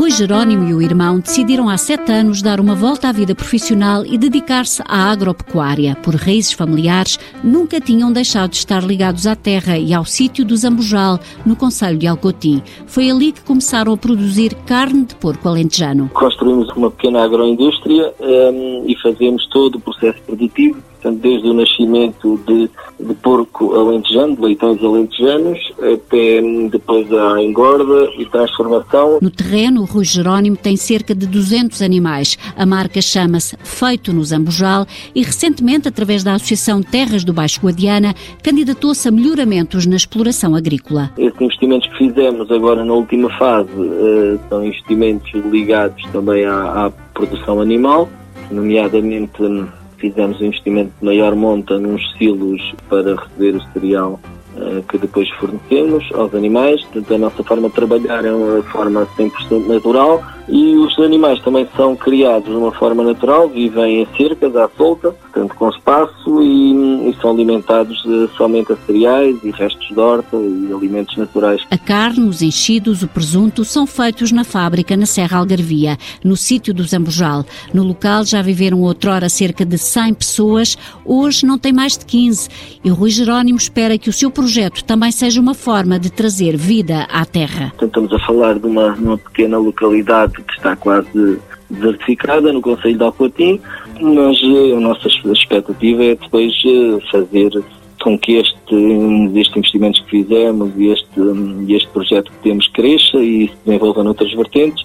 Rui Jerónimo e o irmão decidiram há sete anos dar uma volta à vida profissional e dedicar-se à agropecuária. Por raízes familiares, nunca tinham deixado de estar ligados à terra e ao sítio do Zambujal, no Conselho de Alcotim. Foi ali que começaram a produzir carne de porco alentejano. Construímos uma pequena agroindústria um, e fazemos todo o processo produtivo portanto, desde o nascimento de, de porco alentejano, de leitões alentejanos, até depois a engorda e transformação. No terreno, o Rui Jerónimo tem cerca de 200 animais. A marca chama-se Feito no Zambujal e recentemente, através da Associação Terras do Baixo Guadiana, candidatou-se a melhoramentos na exploração agrícola. Esses investimentos que fizemos agora na última fase uh, são investimentos ligados também à, à produção animal, nomeadamente fizemos um investimento de maior monta nos silos para receber o cereal uh, que depois fornecemos aos animais. Portanto, a nossa forma de trabalhar é uma forma 100% natural e os animais também são criados de uma forma natural, vivem em cercas à solta, portanto com espaço e, e são alimentados uh, somente a cereais e restos de horta e alimentos naturais. A carne, os enchidos, o presunto são feitos na fábrica na Serra Algarvia, no sítio do Zambujal. No local já viveram outrora cerca de 100 pessoas, hoje não tem mais de 15. E o Rui Jerónimo espera que o seu projeto também seja uma forma de trazer vida à terra. Estamos a falar de uma, uma pequena localidade que está quase desertificada no Conselho de Alcoatim, mas eh, a nossa expectativa é depois eh, fazer com que este, este investimento que fizemos e este, este projeto que temos cresça e se desenvolva noutras vertentes,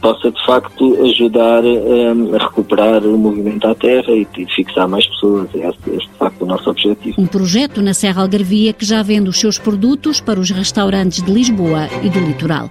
possa de facto ajudar um, a recuperar o movimento à terra e, e fixar mais pessoas. Este é de facto o nosso objetivo. Um projeto na Serra Algarvia que já vende os seus produtos para os restaurantes de Lisboa e do litoral.